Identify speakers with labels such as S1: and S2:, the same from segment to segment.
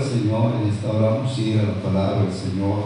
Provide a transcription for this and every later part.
S1: Al Señor, vamos a ir a la palabra del Señor.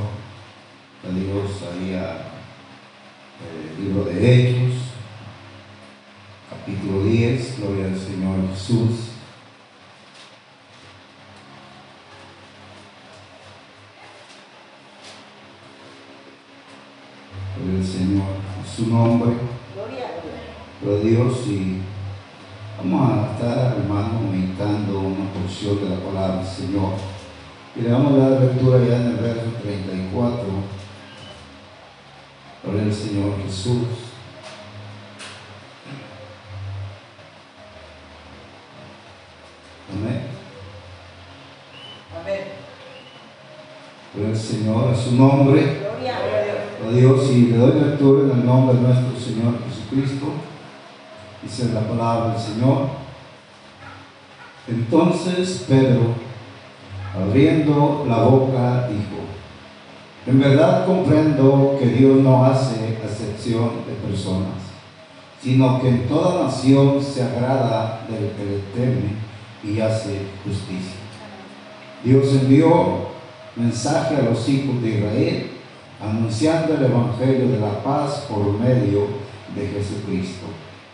S1: Su nombre. A Dios y le doy lectura en el nombre de nuestro Señor Jesucristo. Dice la palabra del Señor. Entonces Pedro, abriendo la boca, dijo, en verdad comprendo que Dios no hace excepción de personas, sino que en toda nación se agrada del que le teme y hace justicia. Dios envió mensaje a los hijos de Israel anunciando el Evangelio de la paz por medio de Jesucristo.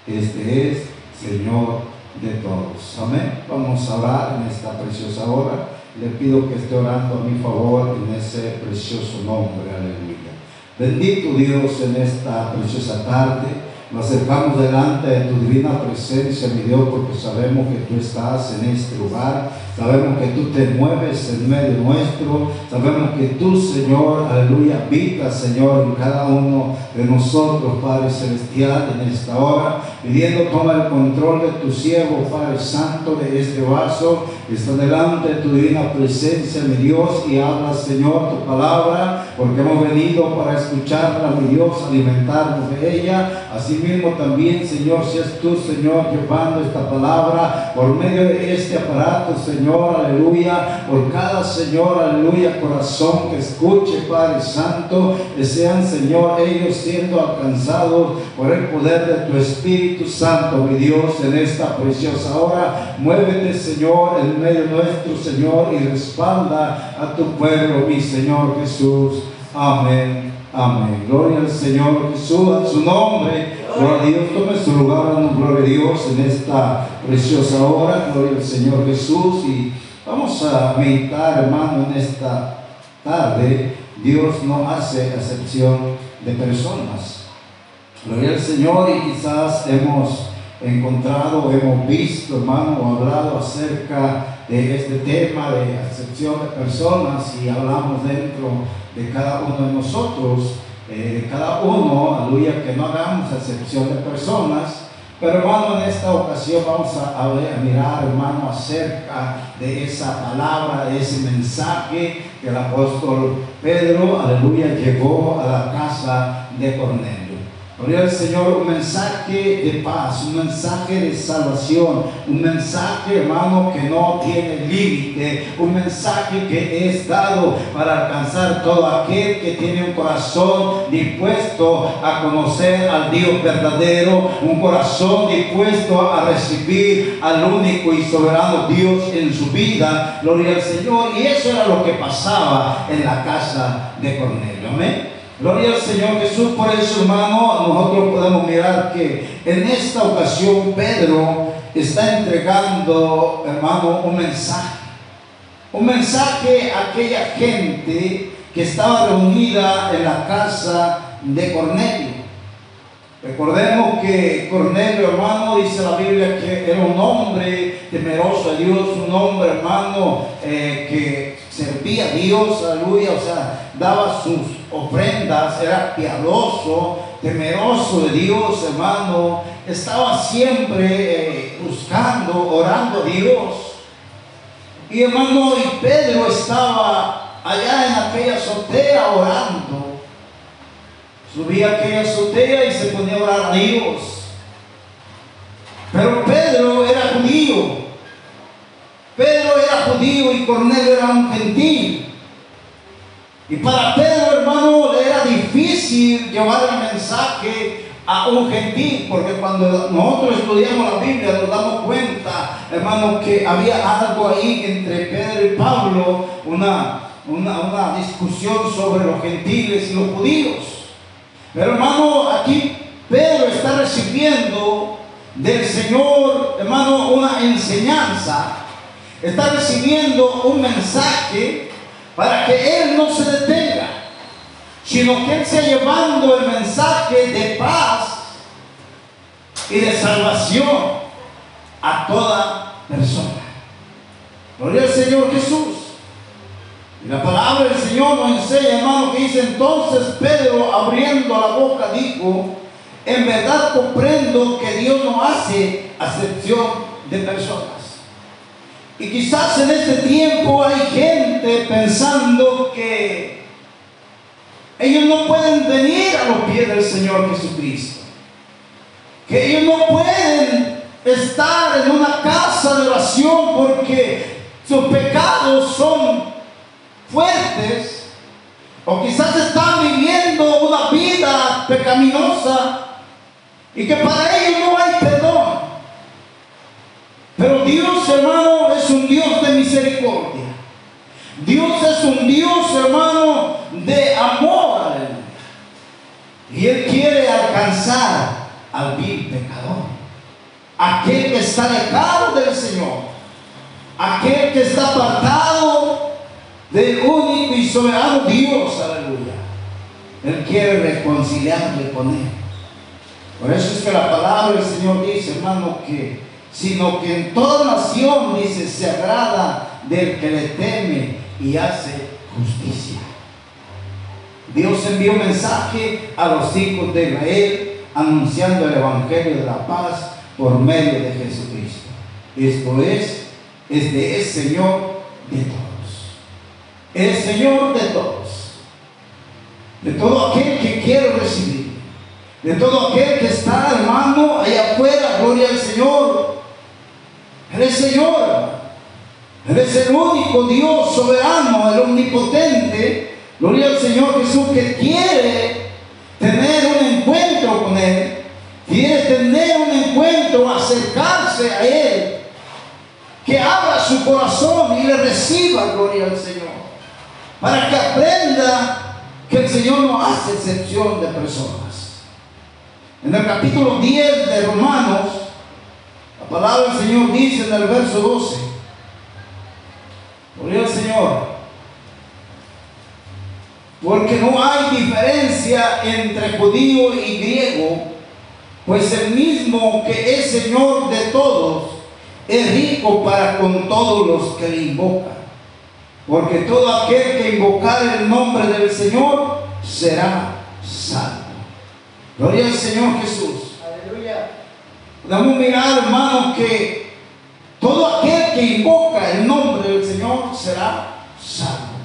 S1: Este es Señor de todos. Amén. Vamos a orar en esta preciosa hora. Le pido que esté orando a mi favor en ese precioso nombre. Aleluya. Bendito Dios en esta preciosa tarde. Nos acercamos delante de tu divina presencia, mi Dios, porque sabemos que tú estás en este lugar. Sabemos que tú te mueves en medio nuestro. Sabemos que tú, Señor, aleluya, habitas, Señor, en cada uno de nosotros, Padre Celestial, en esta hora. Pidiendo, toma el control de tu siervo, Padre Santo, de este vaso. Está delante de tu divina presencia, mi Dios, y habla, Señor, tu palabra, porque hemos venido para escucharla, mi Dios, alimentarnos de ella. Asimismo también, Señor, seas tú, Señor, llevando esta palabra por medio de este aparato, Señor, aleluya, por cada Señor, aleluya, corazón que escuche, Padre Santo, que sean, Señor, ellos siendo alcanzados por el poder de tu Espíritu Santo, mi Dios, en esta preciosa hora. Muévete, Señor, en medio nuestro, Señor, y respalda a tu pueblo, mi Señor Jesús. Amén. Amén. Gloria al Señor Jesús, a su nombre. Gloria a Dios, tome su lugar, gloria a Dios en esta preciosa hora. Gloria al Señor Jesús. Y vamos a meditar, hermano, en esta tarde. Dios no hace excepción de personas. Gloria al Señor y quizás hemos encontrado, hemos visto, hermano, hablado acerca de este tema de excepción de personas y hablamos dentro de cada uno de nosotros, eh, de cada uno, aleluya, que no hagamos excepción de personas. Pero hermano, en esta ocasión vamos a mirar, hermano, acerca de esa palabra, de ese mensaje que el apóstol Pedro, aleluya, llegó a la casa de Cornelio. Gloria al Señor, un mensaje de paz, un mensaje de salvación, un mensaje, hermano, que no tiene límite, un mensaje que es dado para alcanzar todo aquel que tiene un corazón dispuesto a conocer al Dios verdadero, un corazón dispuesto a recibir al único y soberano Dios en su vida. Gloria al Señor. Y eso era lo que pasaba en la casa de Cornelio. Amén. Gloria al Señor Jesús, por eso hermano, nosotros podemos mirar que en esta ocasión Pedro está entregando, hermano, un mensaje. Un mensaje a aquella gente que estaba reunida en la casa de Cornelio. Recordemos que Cornelio, hermano, dice la Biblia que era un hombre temeroso a Dios, un hombre, hermano, eh, que servía a Dios, aleluya, o sea, daba sus ofrendas, era piadoso, temeroso de Dios, hermano, estaba siempre eh, buscando, orando a Dios. Y hermano, y Pedro estaba allá en aquella azotea orando. Subía a aquella azotea y se ponía a orar a Dios. Pero Pedro era judío. Pedro era judío y Cornelio era un gentil. Y para Pedro, hermano, le era difícil llevar el mensaje a un gentil, porque cuando nosotros estudiamos la Biblia nos damos cuenta, hermano, que había algo ahí entre Pedro y Pablo, una, una, una discusión sobre los gentiles y los judíos. Pero hermano, aquí Pedro está recibiendo del Señor, hermano, una enseñanza, está recibiendo un mensaje para que Él no se detenga, sino que Él sea llevando el mensaje de paz y de salvación a toda persona. Gloria al Señor Jesús. Y la palabra del Señor nos enseña, hermano, que dice entonces Pedro abriendo la boca dijo, en verdad comprendo que Dios no hace acepción de personas. Y quizás en este tiempo hay gente pensando que ellos no pueden venir a los pies del Señor Jesucristo. Que ellos no pueden estar en una casa de oración porque sus pecados son fuertes. O quizás están viviendo una vida pecaminosa y que para ellos no hay perdón. Pero Dios, hermano, es un Dios de misericordia. Dios es un Dios, hermano, de amor. Y Él quiere alcanzar al vil pecador. Aquel que está alejado del Señor. Aquel que está apartado del único y soberano Dios. Aleluya. Él quiere reconciliarle con Él. Por eso es que la palabra del Señor dice, hermano, que sino que en toda nación, dice, se agrada del que le teme y hace justicia. Dios envió mensaje a los hijos de Israel anunciando el Evangelio de la paz por medio de Jesucristo. Esto es, es de el Señor de todos. El Señor de todos. De todo aquel que quiere recibir. De todo aquel que está, hermano, allá afuera, gloria al Señor es Señor. Es el único Dios soberano, el omnipotente. Gloria al Señor Jesús que quiere tener un encuentro con Él. Quiere tener un encuentro, acercarse a Él. Que abra su corazón y le reciba, gloria al Señor. Para que aprenda que el Señor no hace excepción de personas. En el capítulo 10 de Romanos, palabra del Señor dice en el verso 12. Gloria al Señor. Porque no hay diferencia entre judío y griego, pues el mismo que es Señor de todos es rico para con todos los que le invocan. Porque todo aquel que invocar el nombre del Señor será salvo. Gloria al Señor Jesús. Damos mirar, hermanos, que todo aquel que invoca el nombre del Señor será salvo.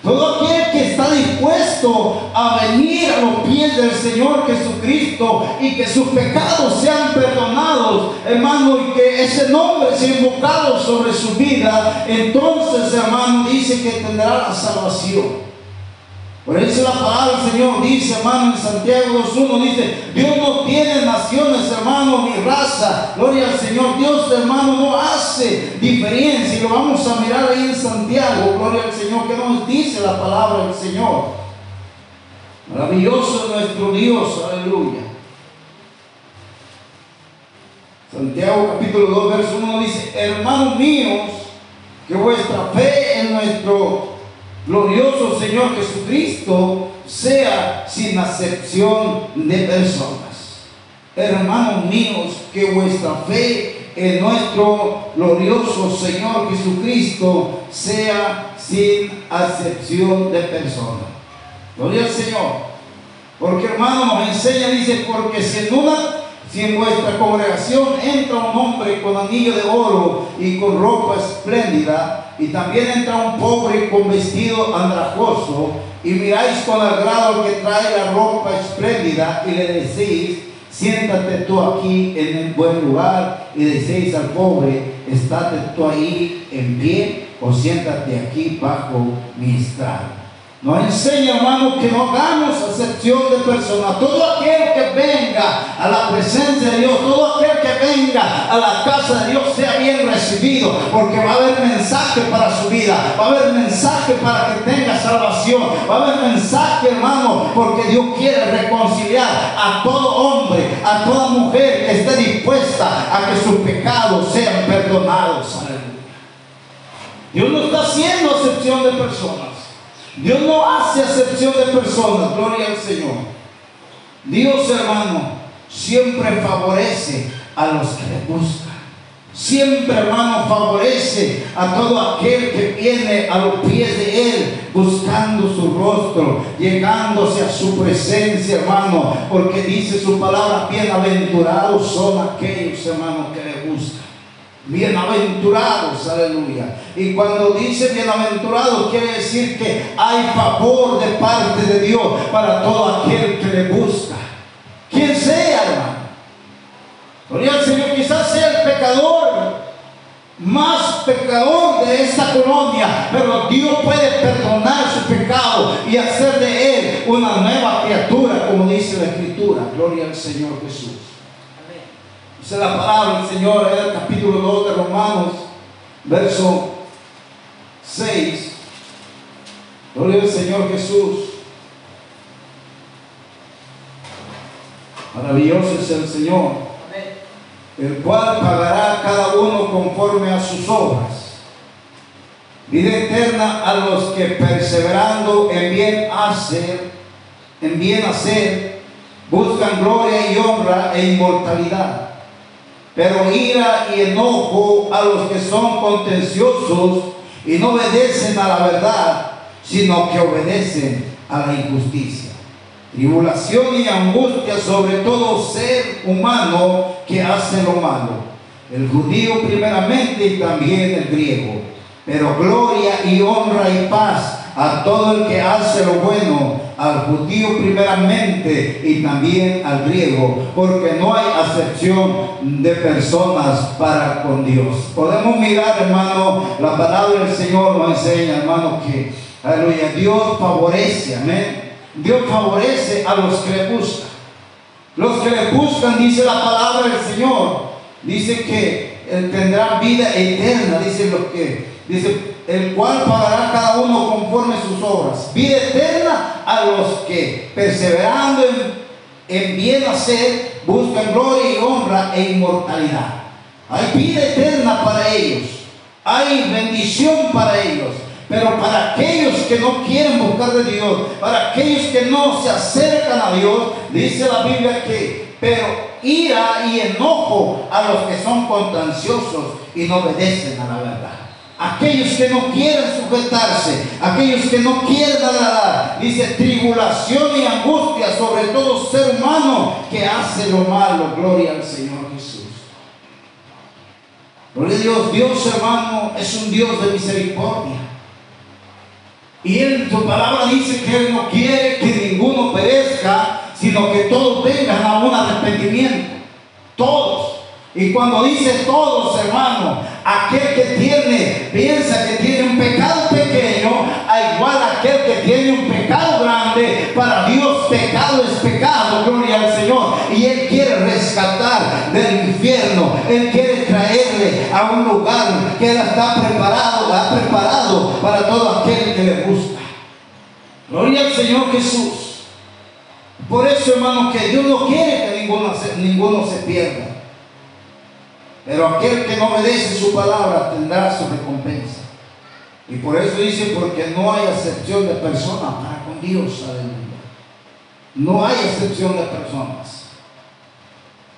S1: Todo aquel que está dispuesto a venir a los pies del Señor Jesucristo y que sus pecados sean perdonados, hermano, y que ese nombre sea invocado sobre su vida, entonces, hermano, dice que tendrá la salvación. Por eso la palabra del Señor dice, hermano, en Santiago 2.1 dice, Dios no tiene naciones, hermano, ni raza. Gloria al Señor. Dios, hermano, no hace diferencia. Y lo vamos a mirar ahí en Santiago. Gloria al Señor. que nos dice la palabra del Señor? Maravilloso es nuestro Dios. Aleluya. Santiago capítulo 2, verso 1 dice, hermanos míos, que vuestra fe en nuestro glorioso Señor Jesucristo sea sin acepción de personas. Hermanos míos, que vuestra fe en nuestro glorioso Señor Jesucristo sea sin acepción de personas. Gloria al Señor. Porque hermano nos enseña, dice, porque si en una si en vuestra congregación entra un hombre con anillo de oro y con ropa espléndida, y también entra un pobre con vestido andrajoso, y miráis con agrado que trae la ropa espléndida, y le decís, siéntate tú aquí en el buen lugar, y decís al pobre, estate tú ahí en pie, o siéntate aquí bajo mi estrado. Nos enseña, hermano, que no hagamos acepción de personas. Todo aquel que venga a la presencia de Dios, todo aquel que venga a la casa de Dios sea bien recibido, porque va a haber mensaje para su vida, va a haber mensaje para que tenga salvación, va a haber mensaje, hermano, porque Dios quiere reconciliar a todo hombre, a toda mujer que esté dispuesta a que sus pecados sean perdonados. Dios no está haciendo acepción de personas. Dios no hace acepción de personas, gloria al Señor. Dios, hermano, siempre favorece a los que le buscan. Siempre, hermano, favorece a todo aquel que viene a los pies de Él, buscando su rostro, llegándose a su presencia, hermano, porque dice su palabra, bienaventurados son aquellos, hermanos, que. Bienaventurados, aleluya. Y cuando dice bienaventurados, quiere decir que hay favor de parte de Dios para todo aquel que le busca. Quien sea, hermano. Gloria al Señor, quizás sea el pecador más pecador de esta colonia, pero Dios puede perdonar su pecado y hacer de él una nueva criatura, como dice la Escritura. Gloria al Señor Jesús. Dice la palabra del Señor en el capítulo 2 de Romanos, verso 6. Gloria al Señor Jesús. Maravilloso es el Señor, el cual pagará cada uno conforme a sus obras. Vida eterna a los que perseverando en bien hacer, en bien hacer, buscan gloria y honra e inmortalidad pero ira y enojo a los que son contenciosos y no obedecen a la verdad, sino que obedecen a la injusticia. Tribulación y angustia sobre todo ser humano que hace lo malo. El judío primeramente y también el griego. Pero gloria y honra y paz a todo el que hace lo bueno, al judío primeramente y también al griego, porque no hay acepción de personas para con Dios. Podemos mirar, hermano, la palabra del Señor nos enseña, hermano, que, aleluya, Dios favorece, amén. Dios favorece a los que le buscan. Los que le buscan, dice la palabra del Señor, dice que tendrán vida eterna, dice los que, dice, el cual pagará cada uno conforme sus obras. Vida eterna a los que, perseverando en, bien hacer, buscan gloria y honra e inmortalidad. Hay vida eterna para ellos. Hay bendición para ellos. Pero para aquellos que no quieren buscar de Dios, para aquellos que no se acercan a Dios, dice la Biblia que, pero ira y enojo a los que son contanciosos y no obedecen a la verdad aquellos que no quieren sujetarse, aquellos que no quieren agradar. Dice tribulación y angustia sobre todo ser humano que hace lo malo. Gloria al Señor Jesús. Gloria a Dios, Dios hermano es un Dios de misericordia. Y en su palabra dice que Él no quiere que ninguno perezca, sino que todos vengan a un arrepentimiento. Todos. Y cuando dice todos, hermano, aquel que tiene, piensa que tiene un pecado pequeño, a igual aquel que tiene un pecado grande, para Dios pecado es pecado, gloria al Señor. Y Él quiere rescatar del infierno, Él quiere traerle a un lugar que Él está preparado, ha preparado para todo aquel que le busca. Gloria al Señor Jesús. Por eso, hermano, que Dios no quiere que ninguno se pierda. Pero aquel que no obedece su palabra tendrá su recompensa. Y por eso dice, porque no hay excepción de personas para con Dios, aleluya. No hay excepción de personas.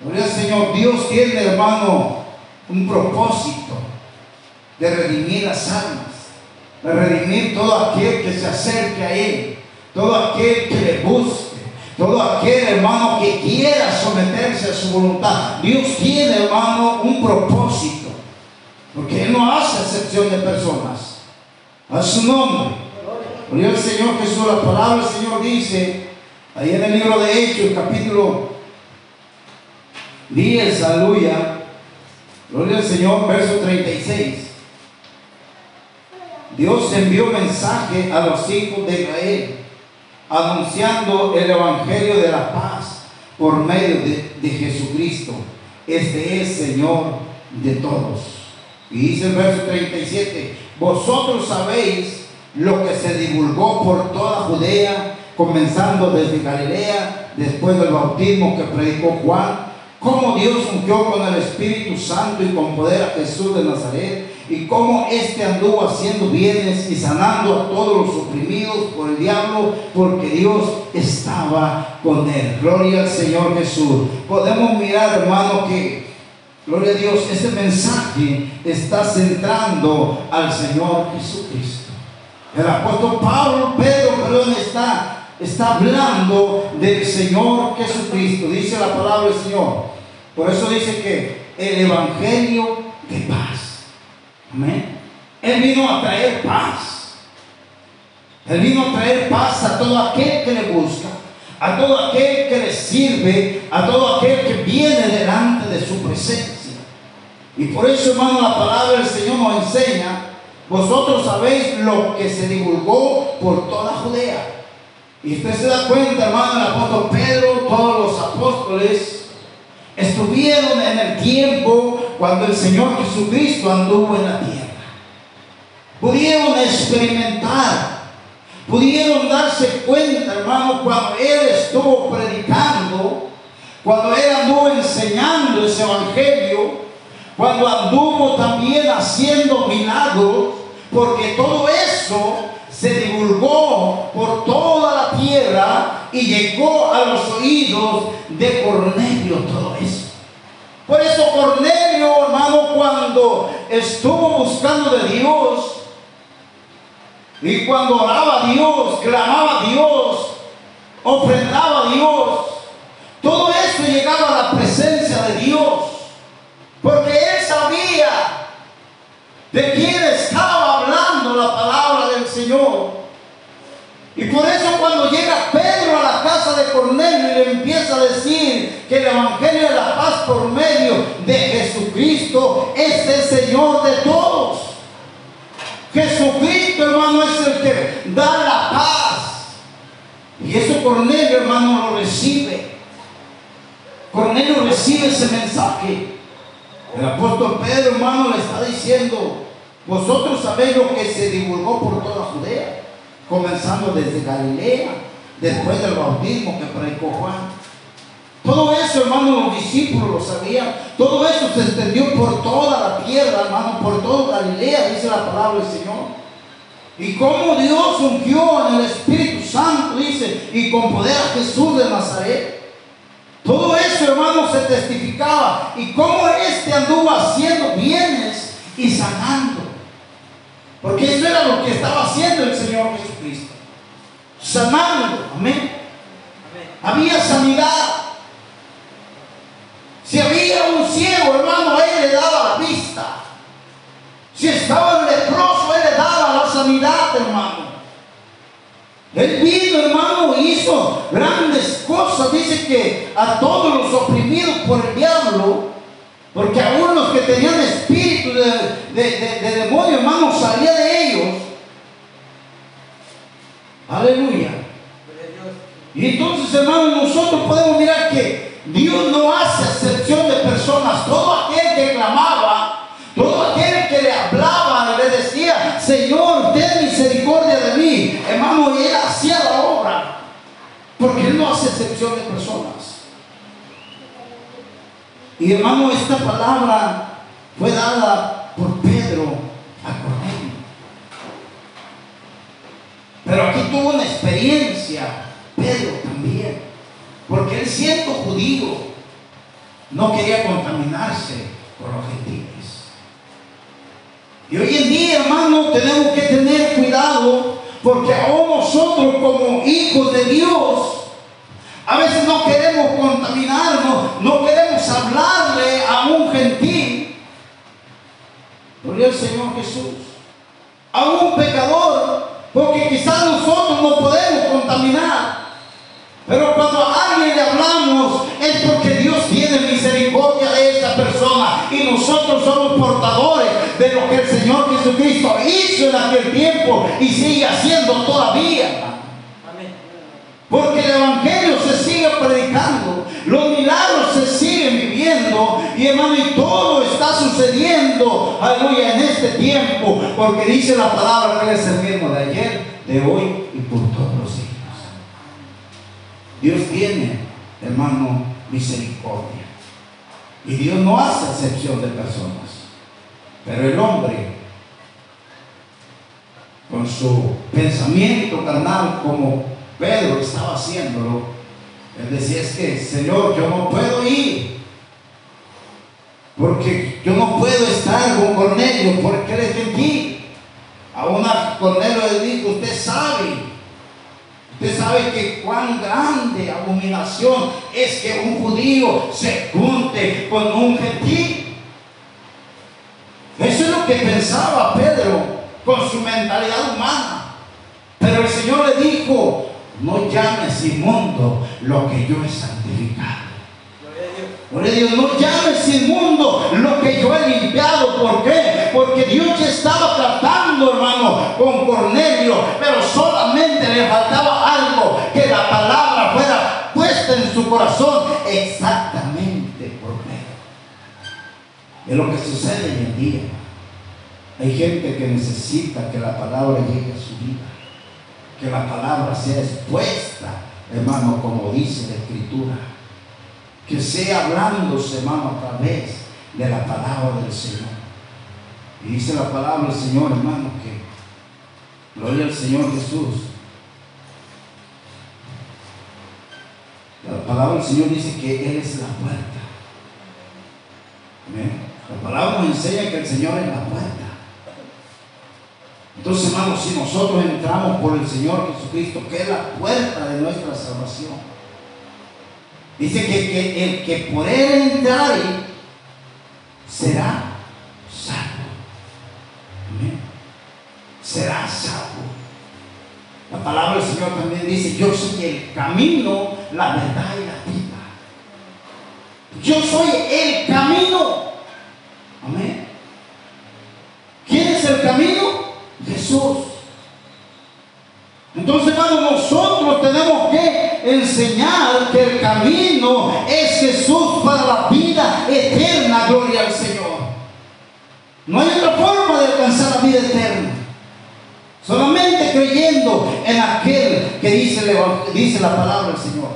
S1: Gloria al Señor, Dios tiene, hermano, un propósito de redimir las almas, de redimir todo aquel que se acerque a Él, todo aquel que le busque todo aquel hermano que quiera someterse a su voluntad. Dios tiene, hermano, un propósito. Porque Él no hace excepción de personas. A su nombre. Gloria el Señor Jesús. La palabra del Señor dice, ahí en el libro de Hechos, capítulo 10, aleluya. Gloria al Señor, verso 36. Dios envió mensaje a los hijos de Israel, anunciando el Evangelio de la paz por medio de, de Jesucristo. Este es Señor de todos. Y dice el verso 37, vosotros sabéis lo que se divulgó por toda Judea, comenzando desde Galilea, después del bautismo que predicó Juan, cómo Dios ungió con el Espíritu Santo y con poder a Jesús de Nazaret, y cómo éste anduvo haciendo bienes y sanando a todos los oprimidos por el diablo, porque Dios estaba con él. Gloria al Señor Jesús. Podemos mirar, hermano, que, gloria a Dios, este mensaje está centrando al Señor Jesucristo. El apóstol Pablo, Pedro, perdón, está, está hablando del Señor Jesucristo. Dice la palabra del Señor. Por eso dice que el Evangelio de paz. Amén. Él vino a traer paz. Él vino a traer paz a todo aquel que le busca, a todo aquel que le sirve, a todo aquel que viene delante de su presencia. Y por eso, hermano, la palabra del Señor nos enseña, vosotros sabéis lo que se divulgó por toda Judea. Y usted se da cuenta, hermano, el apóstol Pedro, todos los apóstoles, estuvieron en el tiempo cuando el Señor Jesucristo anduvo en la tierra. Pudieron experimentar, pudieron darse cuenta, hermano, cuando Él estuvo predicando, cuando Él anduvo enseñando ese evangelio, cuando anduvo también haciendo milagros, porque todo eso se divulgó por toda la tierra y llegó a los oídos de Cornelio todo. Por eso Cornelio, hermano, cuando estuvo buscando de Dios y cuando oraba a Dios, clamaba a Dios, ofrendaba a Dios, todo eso llegaba a la presencia de Dios. Porque él sabía de quién estaba hablando la palabra del Señor. Y por eso cuando llega Pedro a la casa de Cornelio y le empieza a decir que el Evangelio de la paz por medio de Jesucristo es el Señor de todos. Jesucristo, hermano, es el que da la paz. Y eso Cornelio, hermano, lo recibe. Cornelio recibe ese mensaje. El apóstol Pedro, hermano, le está diciendo, vosotros sabéis lo que se divulgó por toda Judea comenzando desde Galilea, después del bautismo que predicó Juan. Todo eso, hermano, los discípulos lo sabían. Todo eso se extendió por toda la tierra, hermano, por toda Galilea, dice la palabra del Señor. Y cómo Dios ungió en el Espíritu Santo, dice, y con poder a Jesús de Nazaret. Todo eso, hermano, se testificaba. Y cómo este anduvo haciendo bienes y sanando. Porque eso era lo que estaba haciendo el Señor Jesucristo. Sanando. Amén. Había sanidad. Si había un ciego, hermano, él le daba la vista. Si estaba el leproso, él le daba la sanidad, hermano. Él vino, hermano, hizo grandes cosas. Dice que a todos los oprimidos por el diablo, porque aún los que tenían espíritu de, de, demonio, hermano, salía de ellos. Aleluya. Y entonces, hermano, nosotros podemos mirar que Dios no hace excepción de personas. Todo aquel que clamaba, todo aquel que le hablaba le decía, Señor, ten misericordia de mí, hermano, y él hacía la obra. Porque Él no hace excepción de personas. Y hermano, esta palabra fue dada por Pedro a Cornelio. Pero aquí tuvo una experiencia, Pedro porque él siendo judío, no quería contaminarse con los gentiles. Y hoy en día, hermano, tenemos que tener cuidado, porque aún nosotros como hijos de Dios, a veces no queremos contaminarnos, no queremos hablarle a un gentil. Gloria al Señor Jesús. A un pecador, porque quizás nosotros no podemos contaminar. Pero cuando a alguien le hablamos es porque Dios tiene misericordia de esa persona y nosotros somos portadores de lo que el Señor Jesucristo hizo en aquel tiempo y sigue haciendo todavía. Porque el Evangelio se sigue predicando, los milagros se siguen viviendo y hermano, y todo está sucediendo, aleluya, en este tiempo, porque dice la palabra que es el mismo de ayer, de hoy y por todos los siglos. Dios tiene, hermano, misericordia. Y Dios no hace excepción de personas. Pero el hombre, con su pensamiento carnal, como Pedro estaba haciéndolo. Él decía, es que, Señor, yo no puedo ir. Porque yo no puedo estar con Cornelio, porque él es gentil. A una le dijo, usted sabe, usted sabe que cuán grande abominación es que un judío se junte con un gentil. Eso es lo que pensaba Pedro con su mentalidad humana. Pero el Señor le dijo, no llames inmundo lo que yo he santificado. Gloria a Dios, no llames inmundo lo que yo he limpiado. ¿Por qué? Porque Dios estaba tratando, hermano, con Cornelio, pero le faltaba algo, que la palabra fuera puesta en su corazón exactamente por medio. Es lo que sucede hoy en día. Hay gente que necesita que la palabra llegue a su vida que la palabra sea expuesta, hermano, como dice la escritura. Que sea hablándose, hermano, a través de la palabra del Señor. Y dice la palabra del Señor, hermano, que gloria al Señor Jesús. La palabra del Señor dice que Él es la puerta. La palabra nos enseña que el Señor es la puerta. Entonces, hermanos, si nosotros entramos por el Señor Jesucristo, que es la puerta de nuestra salvación, dice que, el que por él entrar será dice, yo soy el camino, la verdad y la vida. Yo soy el camino. Amén. ¿Quién es el camino? Jesús. Entonces, hermano, nosotros tenemos que enseñar que el camino es Jesús para la vida eterna, gloria al Señor. No hay otra forma de alcanzar la vida eterna. Solamente creyendo en aquel que dice, la palabra del Señor.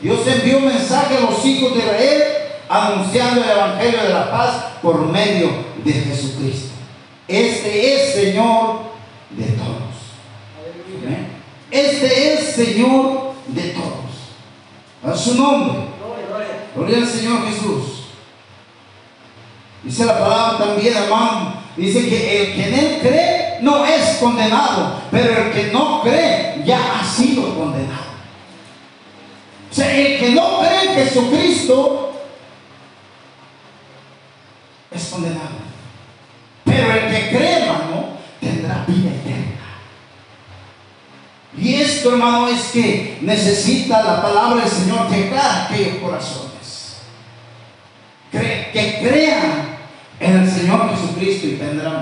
S1: Dios envió un mensaje a los hijos de Israel anunciando el Evangelio de la paz por medio de Jesucristo. Este es Señor de todos. Este es Señor de todos. A su nombre. Gloria al Señor Jesús. Dice la palabra también, hermano. Dice que el que en él cree no es condenado, pero el que no cree ya ha sido condenado. O sea, el que no cree en Jesucristo es condenado. Pero el que cree, hermano, tendrá vida eterna. Y esto, hermano, es que necesita la palabra del Señor llegar a aquellos corazones. que crean en el Señor Jesucristo y tendrán.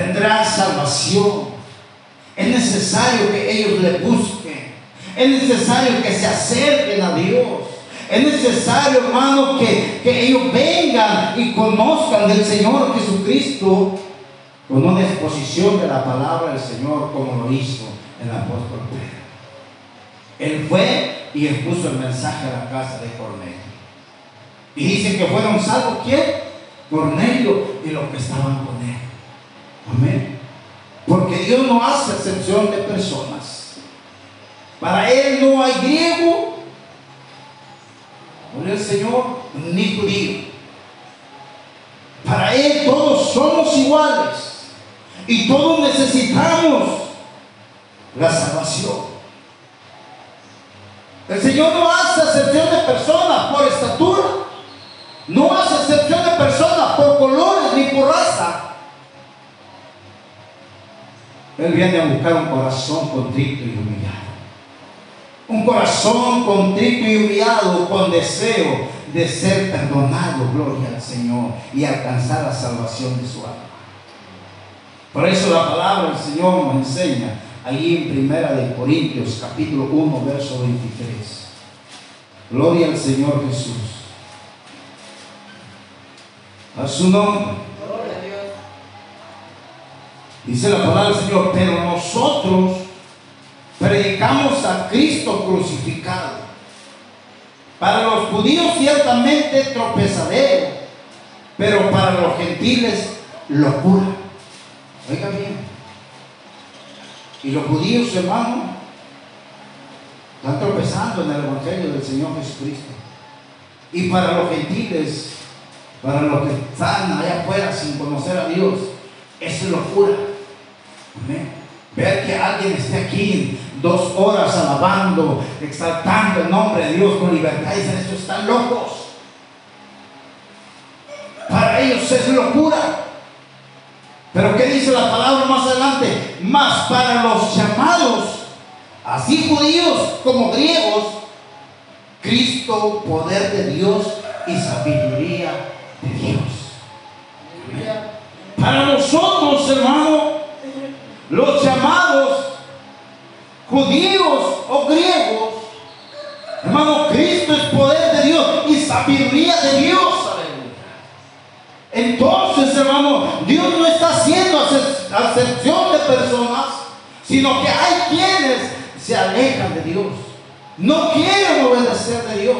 S1: Tendrán salvación. Es necesario que ellos le busquen. Es necesario que se acerquen a Dios. Es necesario, hermano, que, ellos vengan y conozcan del Señor Jesucristo con una exposición de la palabra del Señor como lo hizo el apóstol Pedro. Él fue y expuso el mensaje a la casa de Cornelio. Y dice que fueron salvos, ¿quién? Cornelio y los que estaban con él. Amén. Porque Dios no hace excepción de personas. Para Él no hay griego el Señor, ni judío. Para Él todos somos iguales y todos necesitamos la salvación. El Señor no hace excepción de personas por estatura, no hace excepción de personas por colores ni por raza. Él viene a buscar un corazón contrito y humillado un corazón contrito y humillado con deseo de ser perdonado, gloria al Señor, y alcanzar la salvación de su alma. Por eso la palabra del Señor nos enseña allí en Primera de Corintios, capítulo 1, verso 23. Gloria al Señor Jesús. A su nombre. Dice la palabra del Señor, pero nosotros predicamos a Cristo crucificado. Para los judíos ciertamente tropezadero, pero para los gentiles locura. Oiga bien. Y los judíos, hermanos, están tropezando en el Evangelio del Señor Jesucristo. Y para los gentiles, para los que están allá afuera sin conocer a Dios, es locura. Amén. Ver que alguien esté aquí dos horas alabando, exaltando el nombre de Dios con libertad, dicen, estos están locos. Para ellos es locura. Pero ¿qué dice la palabra más adelante? Más para los llamados, así judíos como griegos, Cristo, poder de Dios y sabiduría de Dios. Para nosotros, hermano, los llamados judíos o griegos, hermano, Cristo es poder de Dios y sabiduría de Dios. Entonces, hermano, Dios no está haciendo acepción de personas, sino que hay quienes se alejan de Dios. No quieren obedecer de Dios.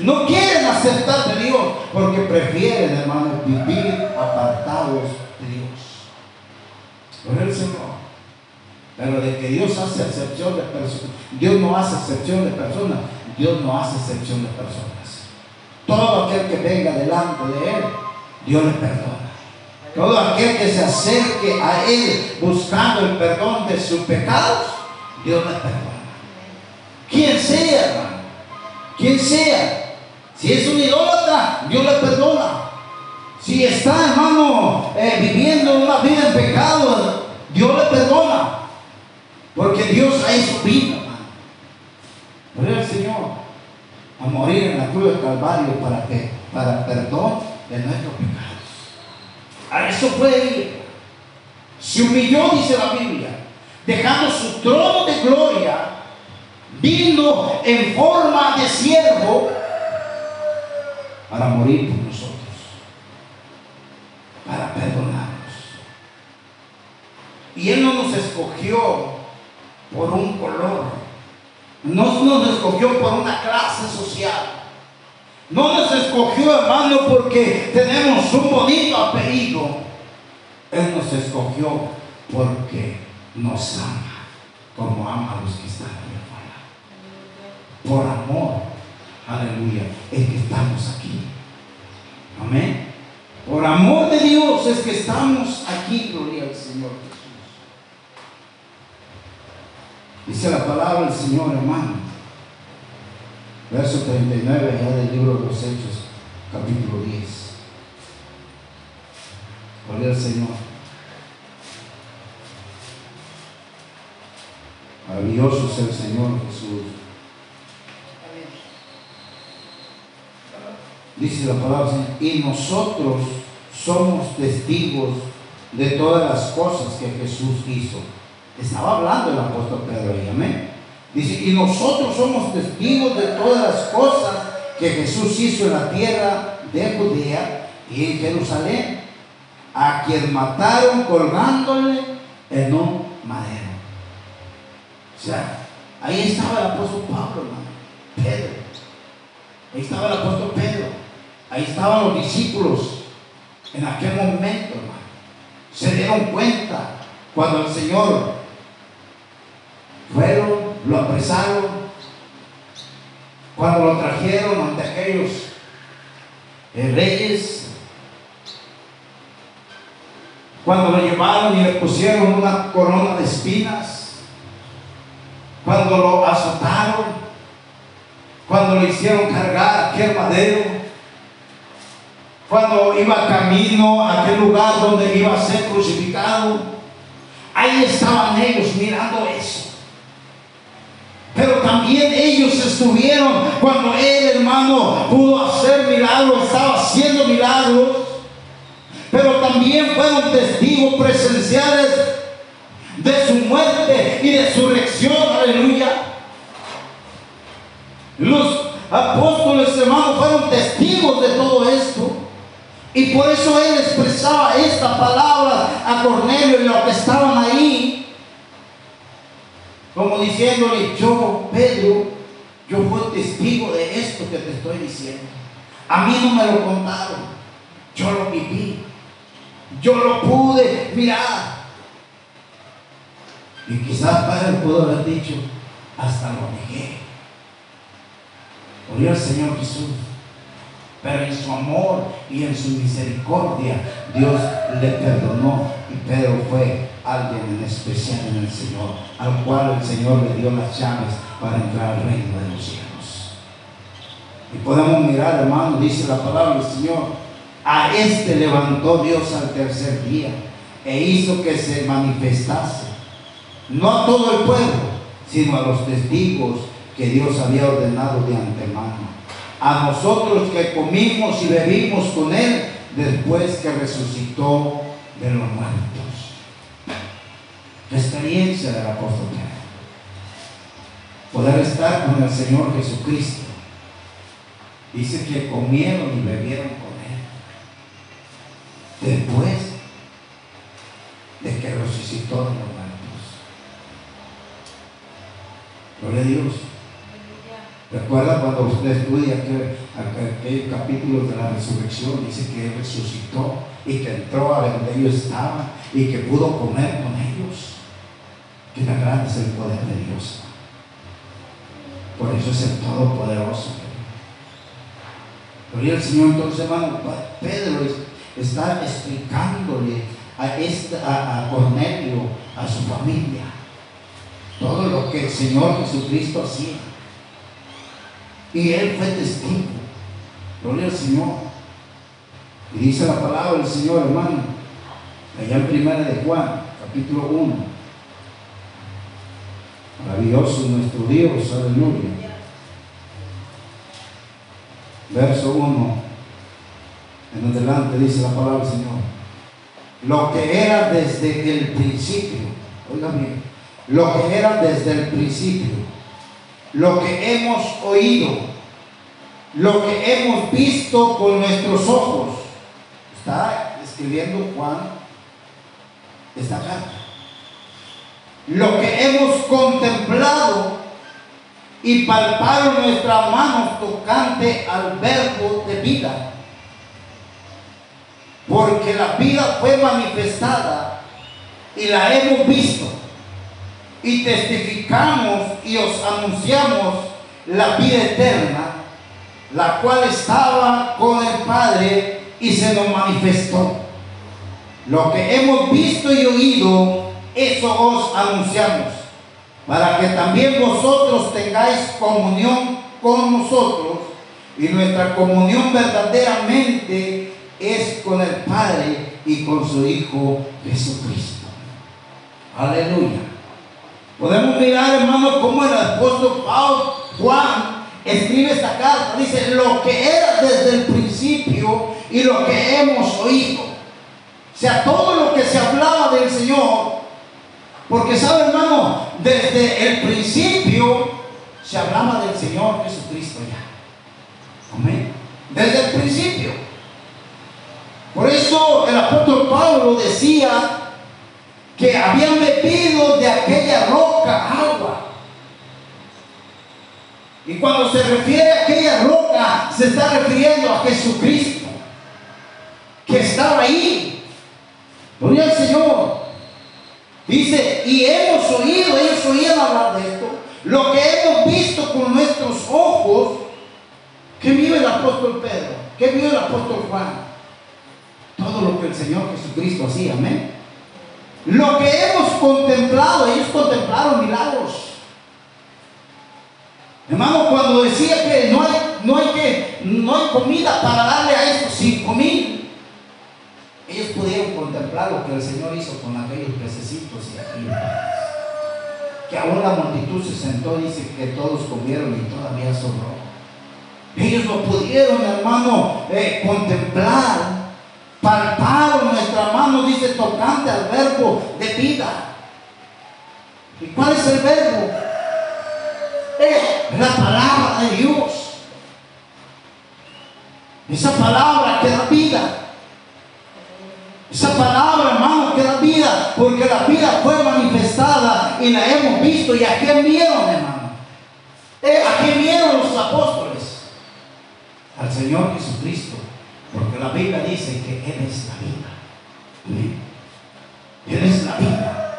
S1: No quieren aceptar de Dios porque prefieren, hermano, vivir apartados de Dios. Por el Señor. Pero de que Dios hace excepción de personas, Dios no hace excepción de personas, Dios no hace excepción de personas. Todo aquel que venga delante de Él, Dios le perdona. Todo aquel que se acerque a Él buscando el perdón de sus pecados, Dios le perdona. Quien sea, hermano, quien sea. Si es un idólatra, Dios le perdona. Si está, hermano, eh, viviendo una vida en pecado, Dios le perdona. Porque Dios ha vida, hermano. el Señor a morir en la cruz del Calvario para que para perdón de nuestros pecados. A eso fue él. Se humilló, dice la Biblia, dejando su trono de gloria, vino en forma de siervo para morir por nosotros, para perdonarnos. Y Él no nos escogió por un color. No nos escogió por una clase social. No nos escogió, hermano, porque tenemos un bonito apellido. Él nos escogió porque nos ama, como ama a los que están allá Por amor, aleluya, es que estamos aquí. Amén. Por amor de Dios es que estamos aquí, gloria al Señor. Dice la palabra del Señor, hermano. Verso 39, allá del libro de los Hechos, capítulo 10. Gloria al Señor. Maravilloso es el Señor Jesús. Dice la palabra, y nosotros somos testigos de todas las cosas que Jesús hizo estaba hablando el apóstol Pedro amén. Dice, y nosotros somos testigos de todas las cosas que Jesús hizo en la tierra de Judea y en Jerusalén, a quien mataron colgándole en un madero. O sea, ahí estaba el apóstol Pablo, hermano, Pedro. Ahí estaba el apóstol Pedro. Ahí estaban los discípulos en aquel momento, hermano. Se dieron cuenta cuando el Señor fueron, lo apresaron. Cuando lo trajeron ante aquellos eh, reyes, cuando lo llevaron y le pusieron una corona de espinas, cuando lo azotaron, cuando lo hicieron cargar aquel madero, cuando iba camino a aquel lugar donde iba a ser crucificado, ahí estaban ellos mirando eso. Pero también ellos estuvieron cuando él, hermano, pudo hacer milagros, estaba haciendo milagros, pero también fueron testigos presenciales de su muerte y de su resurrección, aleluya. Los apóstoles, hermanos, fueron testigos de todo esto. Y por eso él expresaba esta palabra a Cornelio y los que estaban ahí. Como diciéndole, yo, Pedro, yo fui testigo de esto que te estoy diciendo. A mí no me lo contaron. Yo lo viví. Yo lo pude mirar. Y quizás Padre pudo haber dicho, hasta lo negué. Murió el Señor Jesús. Pero en su amor y en su misericordia, Dios le perdonó. Y Pedro fue alguien en especial en el Señor, al cual el Señor le dio las llaves para entrar al reino de los cielos. Y podemos mirar, hermano, dice la palabra del Señor, a este levantó Dios al tercer día e hizo que se manifestase, no a todo el pueblo, sino a los testigos que Dios había ordenado de antemano a nosotros que comimos y bebimos con Él después que resucitó de los muertos. La experiencia del apóstol. Poder estar con el Señor Jesucristo. Dice que comieron y bebieron con Él. Después de que resucitó de los muertos. Gloria a Dios. Recuerda cuando usted estudia aquel, capítulo de la resurrección, dice que resucitó y que entró a donde ellos estaban y que pudo comer con. Que tan grande es el poder de Dios. Por eso es el Todopoderoso. Gloria el Señor, entonces, hermano, Pedro está explicándole a, este, a Cornelio, a su familia, todo lo que el Señor Jesucristo hacía. Y él fue testigo. Gloria al Señor. Y dice la palabra del Señor, hermano, allá en primera de Juan, capítulo 1. Maravilloso nuestro Dios, aleluya. Verso 1. En adelante dice la palabra del Señor. Lo que era desde el principio, oiga bien, lo que era desde el principio lo que hemos oído, lo que hemos visto con nuestros ojos. Está escribiendo Juan esta carta. Lo que hemos contemplado y palparon nuestras manos tocante al verbo de vida. Porque la vida fue manifestada y la hemos visto y testificamos y os anunciamos la vida eterna, la cual estaba con el Padre y se nos manifestó. Lo que hemos visto y oído, eso os anunciamos, para que también vosotros tengáis comunión con nosotros y nuestra comunión verdaderamente es con el Padre y con su Hijo Jesucristo. Aleluya. Podemos mirar, hermano, cómo el apóstol Pablo, Juan, escribe esta carta. Dice, lo que era desde el principio y lo que hemos oído. O sea, todo lo que se hablaba del Señor. Porque, ¿sabe, hermano? Desde el principio se hablaba del Señor Jesucristo ya. Amén. Desde el principio. Por eso el apóstol Pablo decía que habían bebido de aquella roca agua. Y cuando se refiere a aquella roca, se está refiriendo a Jesucristo, que estaba ahí. Gloria al Señor. Dice, y hemos oído, ellos oían hablar de esto, lo que hemos visto con nuestros ojos, que vio el apóstol Pedro, que vio el apóstol Juan. Todo lo que el Señor Jesucristo hacía, amén. Lo que hemos contemplado, ellos contemplaron milagros. Hermano, cuando decía que no hay, no hay, que, no hay comida para darle a estos cinco mil, ellos pudieron contemplar lo que el Señor hizo con aquellos pececitos y aquellos que aún la multitud se sentó, dice que todos comieron y todavía sobró. Ellos lo pudieron, hermano, eh, contemplar, palparon nuestra mano, dice, tocante al verbo de vida. ¿Y cuál es el verbo? Es la palabra de Dios. Esa palabra que da vida. Esa palabra, hermano, que da vida, porque la vida fue manifestada y la hemos visto. ¿Y a quién vieron, hermano? Eh, ¿A quién vieron los apóstoles? Al Señor Jesucristo, porque la Biblia dice que Él es la vida. Él es la vida.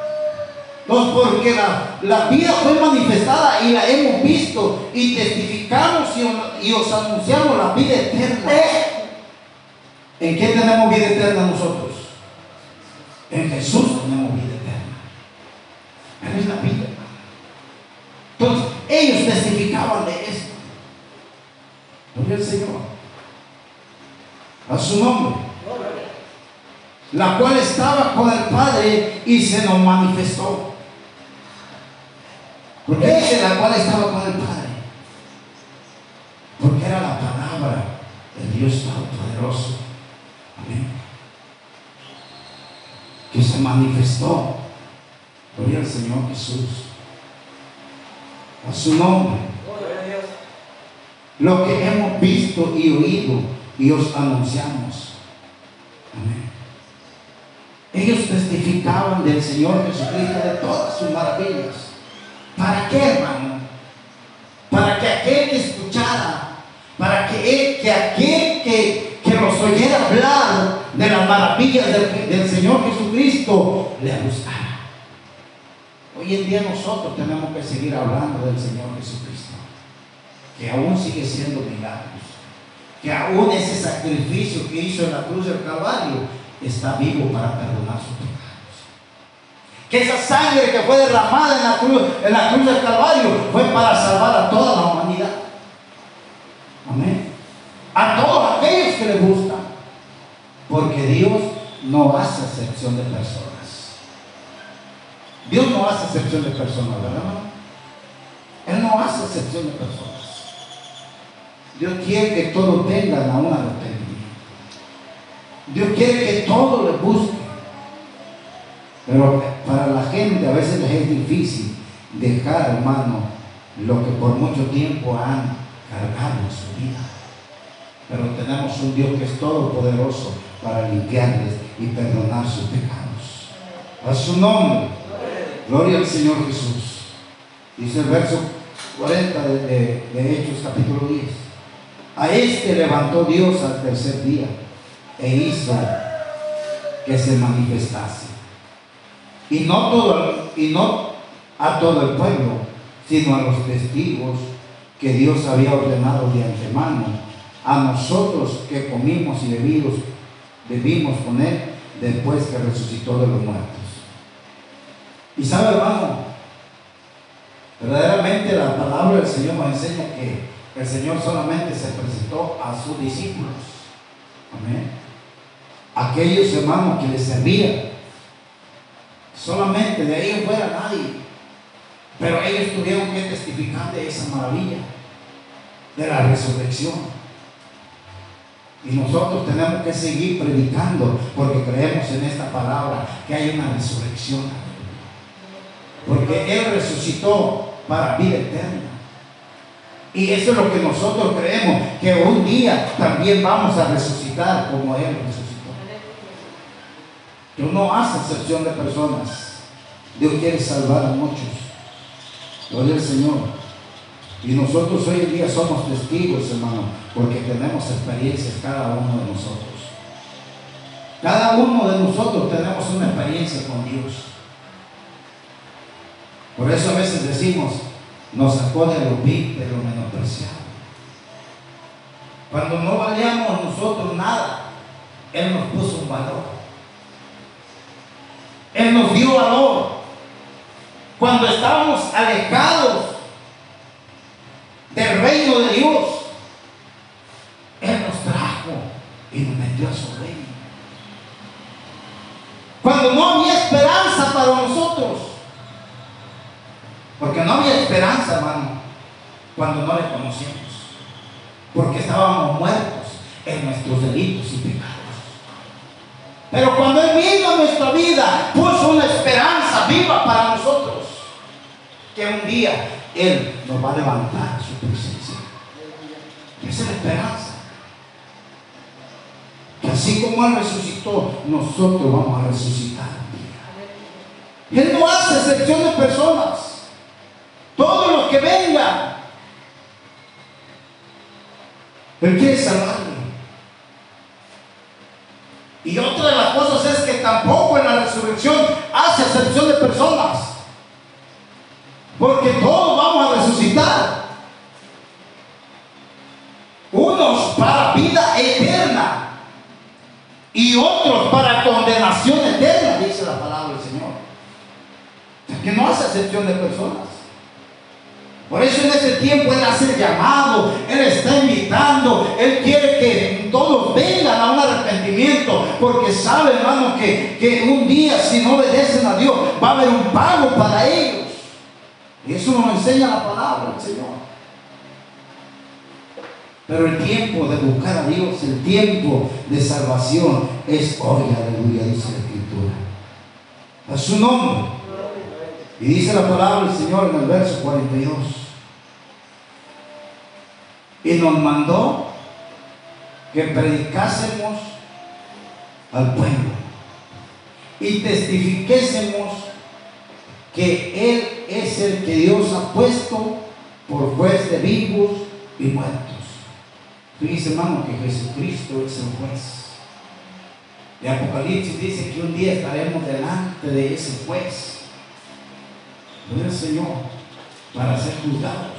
S1: No, porque la, vida fue manifestada y la hemos visto y testificamos y, os anunciamos la vida eterna. ¿En qué tenemos vida eterna nosotros? En Jesús tenemos vida eterna. Él es la vida. Entonces, ellos testificaban de esto. Gloria al Señor. A su nombre. La cual estaba con el Padre y se nos manifestó. ¿Por qué dice la cual estaba con el Padre? Porque era la palabra del Dios Todopoderoso. Amén. Que se manifestó. Gloria al Señor Jesús. A su nombre. Lo que hemos visto y oído y os anunciamos. Ellos testificaban del Señor Jesucristo de todas sus maravillas. ¿Para qué, hermano? Para que aquel que escuchara, para que, que aquel que, que nos oyera hablar de las maravillas del, Señor Jesucristo le gustara. Hoy en día nosotros tenemos que seguir hablando del Señor Jesucristo, que aún sigue siendo milagros, que aún ese sacrificio que hizo en la cruz del Calvario está vivo para perdonar su pecado que esa sangre que fue derramada en la cruz, en la cruz del Calvario fue para salvar a toda la humanidad. Amén. A todos aquellos que le gustan. Porque Dios no hace excepción de personas. Dios no hace excepción de personas, ¿verdad? Él no hace excepción de personas. Dios quiere que todos tengan a una arrepentimiento. Dios quiere que todos le busquen. Pero para la gente a veces les es difícil dejar, hermano, lo que por mucho tiempo han cargado en su vida. Pero tenemos un Dios que es todopoderoso para limpiarles y perdonar sus pecados. A su nombre. Gloria al Señor Jesús. Dice el verso 40 de, Hechos capítulo 10. A este levantó Dios al tercer día e hizo que se manifestase y no, todo, y no a todo el pueblo, sino a los testigos que Dios había ordenado de antemano, a nosotros que comimos y bebimos, bebimos con Él después que resucitó de los muertos. Y sabe, hermano, verdaderamente la palabra del Señor nos enseña que el Señor solamente se presentó a sus discípulos. Amén. Aquellos hermanos que le servían Solamente de ahí fuera nadie. Pero ellos tuvieron que testificar de esa maravilla, de la resurrección. Y nosotros tenemos que seguir predicando porque creemos en esta palabra que hay una resurrección. Porque Él resucitó para vida eterna. Y eso es lo que nosotros creemos, que un día también vamos a resucitar como Él resucitó. Dios no hace excepción de personas. Dios quiere salvar a muchos. Gloria al Señor. Y nosotros hoy en día somos testigos, hermano, porque tenemos experiencias cada uno de nosotros. Cada uno de nosotros tenemos una experiencia con Dios. Por eso a veces decimos, nos sacó de lo vil, de lo menospreciado. Cuando no valíamos nosotros nada, Él nos puso un valor. Él nos dio valor. Cuando estábamos alejados del reino de Dios, Él nos trajo metió a su. Cuando no había esperanza para nosotros, Porque no había esperanza, hermano, cuando no le conocíamos. Porque estábamos muertos en nuestros delitos y pecados. Pero cuando Él vino a nuestra vida, puso una esperanza viva para nosotros. Que un día Él nos va a levantar su presencia. Esa es la esperanza. Así como Él resucitó, nosotros vamos a resucitar. Él no hace excepción de personas. Todos los que vengan, Él quiere salvarle. Y otra de las cosas es que tampoco en la resurrección hace excepción de personas. Porque todos vamos a resucitar. Unos para y otros para condenación eterna, dice la palabra del Señor. que no hace excepción de personas. Por eso en ese tiempo Él hace el llamado, Él está invitando, Él quiere que todos vengan a un arrepentimiento, porque sabe, hermano, que, que un día si no obedecen a Dios va a haber un pago para ellos. Y eso nos enseña la palabra del Señor. Pero el tiempo de buscar a Dios, el tiempo de salvación es hoy, aleluya, dice la Escritura. A su nombre. Y dice la palabra del Señor en el verso 42. Y nos mandó que predicásemos al pueblo y testifiquésemos que Él es el que Dios ha puesto por juez de vivos y muertos. Fíjense, hermano, que Jesucristo es el juez. De Apocalipsis dice que un día estaremos delante de ese juez el Señor para ser juzgados.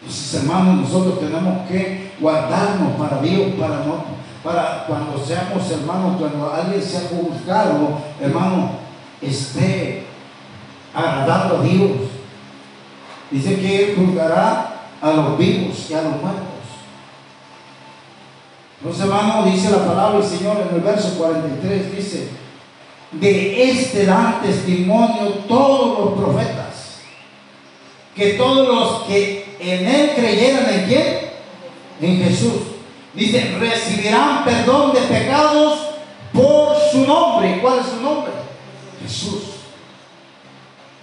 S1: Entonces, hermanos, nosotros tenemos que guardarnos para Dios, para no, para cuando seamos hermanos, cuando alguien sea juzgado, hermano, esté agradando a Dios. Dice que Él juzgará a los vivos y a los muertos. Entonces, hermano, dice la palabra del Señor en el verso 43, dice, de este dan testimonio todos los profetas. Que todos los que en él creyeran en quién? En Jesús. Dice, recibirán perdón de pecados por su nombre. ¿Cuál es su nombre? Jesús.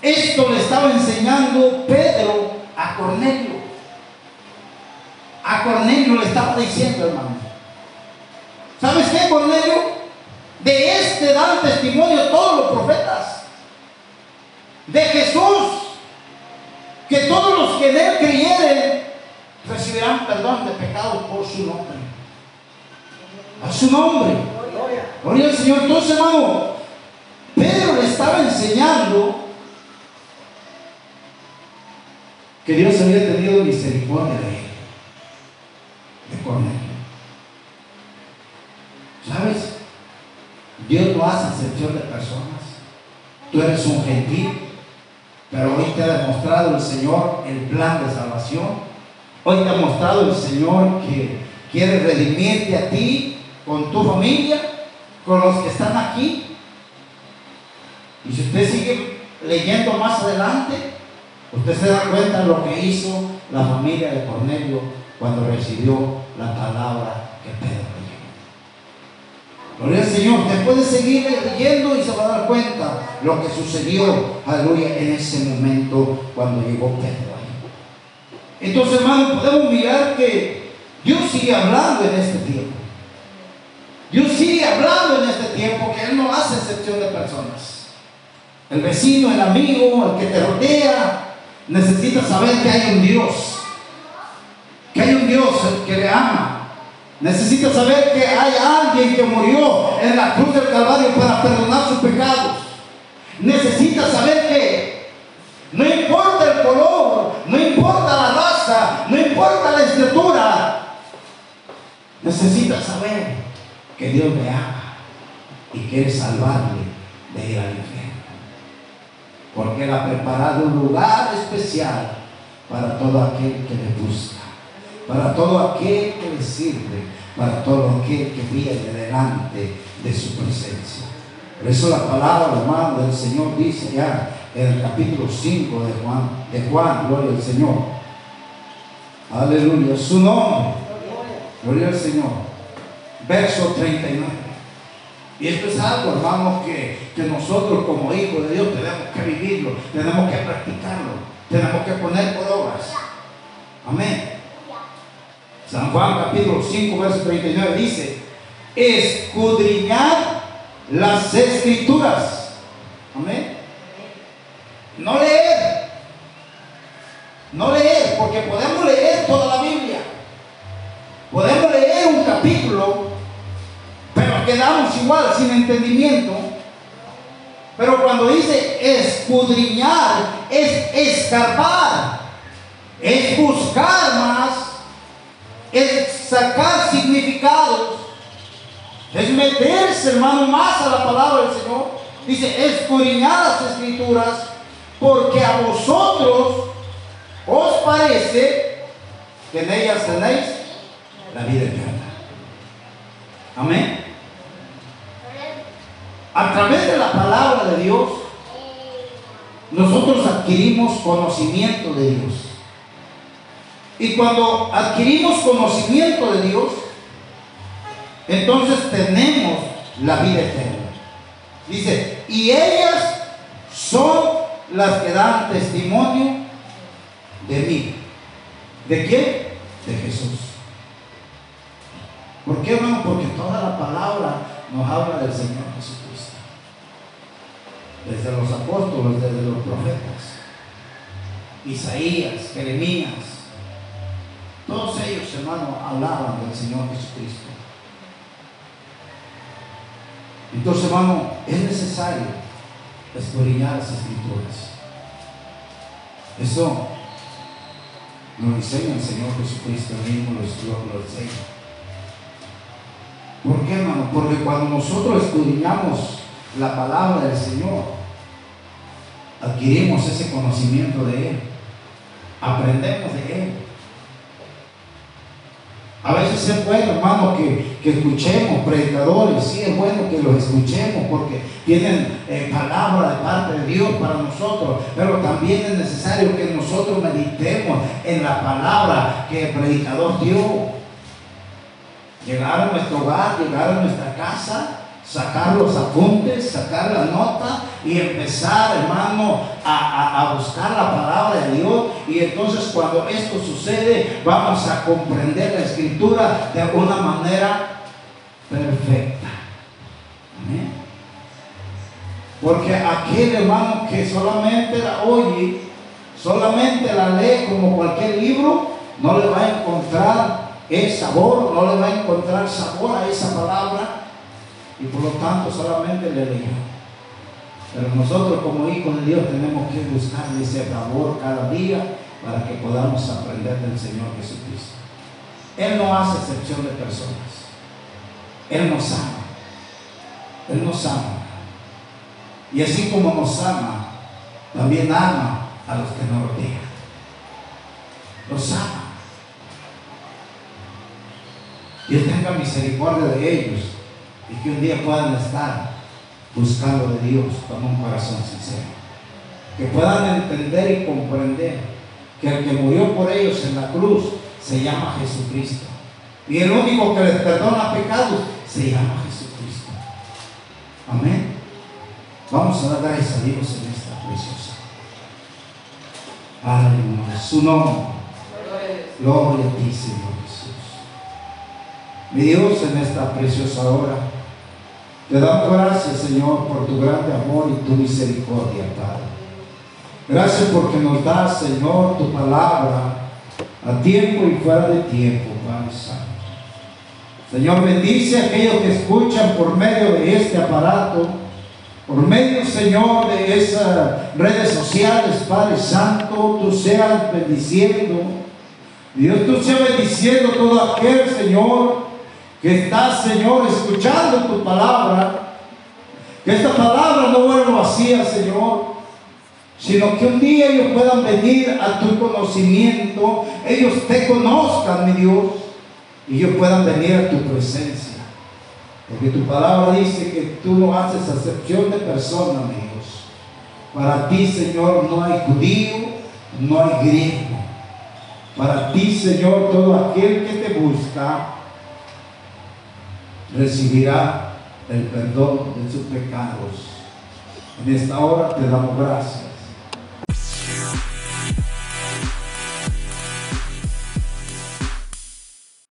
S1: Esto le estaba enseñando Pedro a Cornelio. A Cornelio le estaba diciendo, hermano. ¿Sabes qué, Cornelio? De este dan testimonio todos los profetas. De Jesús. Que todos los que en él creyeren recibirán perdón de pecados por su nombre. A su nombre. Gloria al Señor. Entonces, hermano, Pedro le estaba enseñando que Dios había tenido misericordia de él, Cornelio. ¿Sabes? Dios no hace excepción de personas. Tú eres un gentil, pero hoy te ha demostrado el Señor el plan de salvación. Hoy te ha mostrado el Señor que quiere redimirte a ti, con tu familia, con los que están aquí. Y si usted sigue leyendo más adelante, usted se da cuenta de lo que hizo la familia de Cornelio cuando recibió la palabra que Pedro Gloria al Señor. Después de seguir leyendo y se va a dar cuenta lo que sucedió, aleluya, en ese momento cuando llegó Pedro ahí. Entonces, hermano, podemos mirar que Dios sigue hablando en este tiempo. Dios sigue hablando en este tiempo que Él no hace excepción de personas. El vecino, el amigo, el que te rodea, necesita saber que hay un Dios. Que hay un Dios que le ama Necesita saber que hay alguien que murió en la cruz del Calvario para perdonar sus pecados. Necesita saber que no importa el color, no importa la raza, no importa la estatura. Necesita saber que Dios le ama y quiere salvarle de ir al infierno. Porque Él ha preparado un lugar especial para todo aquel que le busca para todo aquel que le sirve, para todo aquel que viene delante de su presencia. Por eso la palabra, hermano, del Señor dice ya en el capítulo 5 de Juan, de Juan, gloria al Señor. Aleluya, su nombre, gloria al Señor. Verso 39. Y esto es algo, hermano, que, que nosotros como hijos de Dios tenemos que vivirlo, tenemos que practicarlo, tenemos que poner por obras. Amén. San Juan capítulo 5, verso 39 dice, escudriñar las escrituras. Amén. No leer. No leer, porque podemos leer toda la Biblia. Podemos leer un capítulo, pero quedamos igual, sin entendimiento. Pero cuando dice escudriñar, es escarbar, es buscar más, es sacar significados, es meterse, hermano, más a la palabra del Señor. Dice, escudriñar las escrituras, porque a vosotros os parece que en ellas tenéis la vida eterna. Amén. A través de la palabra de Dios, nosotros adquirimos conocimiento de Dios. Y cuando adquirimos conocimiento de Dios, entonces tenemos la vida eterna. Dice, y ellas son las que dan testimonio de mí. ¿De quién? De Jesús. ¿Por qué, hermano? Porque toda la palabra nos habla del Señor Jesucristo. Desde los apóstoles, desde los profetas. Isaías, Jeremías. Todos ellos, hermano, hablaban del Señor Jesucristo. Entonces, hermano, es necesario escudriñar las escrituras. Eso lo enseña el Señor Jesucristo mismo, lo, lo enseña. ¿Por qué, hermano? Porque cuando nosotros escudriñamos la palabra del Señor, adquirimos ese conocimiento de Él, aprendemos de Él. A veces es bueno, hermano, que, escuchemos predicadores, sí es bueno que los escuchemos porque tienen eh, palabra de parte de Dios para nosotros, pero también es necesario que nosotros meditemos en la palabra que el predicador dio. Llegar a nuestro hogar, llegar a nuestra casa sacar los apuntes, sacar la nota y empezar, hermano, a, buscar la palabra de Dios. Y entonces cuando esto sucede, vamos a comprender la escritura de una manera perfecta. Amén. Porque aquel hermano que solamente la oye, solamente la lee como cualquier libro, no le va a encontrar el sabor, no le va a encontrar sabor a esa palabra y por lo tanto solamente le leyó. Pero nosotros como hijos de Dios tenemos que buscar ese favor cada día para que podamos aprender del Señor Jesucristo. Él no hace excepción de personas. Él nos ama. Él nos ama. Y así como nos ama, también ama a los que nos rodean. Los ama. Y Él tenga misericordia de ellos y que un día puedan estar buscando de Dios con un corazón sincero. Que puedan entender y comprender que el que murió por ellos en la cruz se llama Jesucristo. Y el único que les perdona pecados se llama Jesucristo. Amén. Vamos a dar gracias a Dios en esta preciosa. Aleluya. Su nombre. Gloria a ti, Señor Jesús. Mi Dios, en esta preciosa hora. Te damos gracias, Señor, por tu grande amor y tu misericordia, Padre. Gracias porque nos das, Señor, tu palabra a tiempo y fuera de tiempo, Padre Santo. Señor, bendice a aquellos que escuchan por medio de este aparato, por medio, Señor, de esas redes sociales, Padre Santo, tú seas bendiciendo. Dios, tú seas bendiciendo todo aquel, Señor, que estás, Señor, escuchando tu palabra, que esta palabra no vuelva vacía, Señor, sino que un día ellos puedan venir a tu conocimiento, ellos te conozcan, mi Dios, y ellos puedan venir a tu presencia. Porque tu palabra dice que tú no haces acepción de personas, mi Dios. Para ti, Señor, no hay judío, no hay griego. Para ti, Señor, todo aquel que te busca recibirá el perdón de sus pecados. En esta hora te damos gracias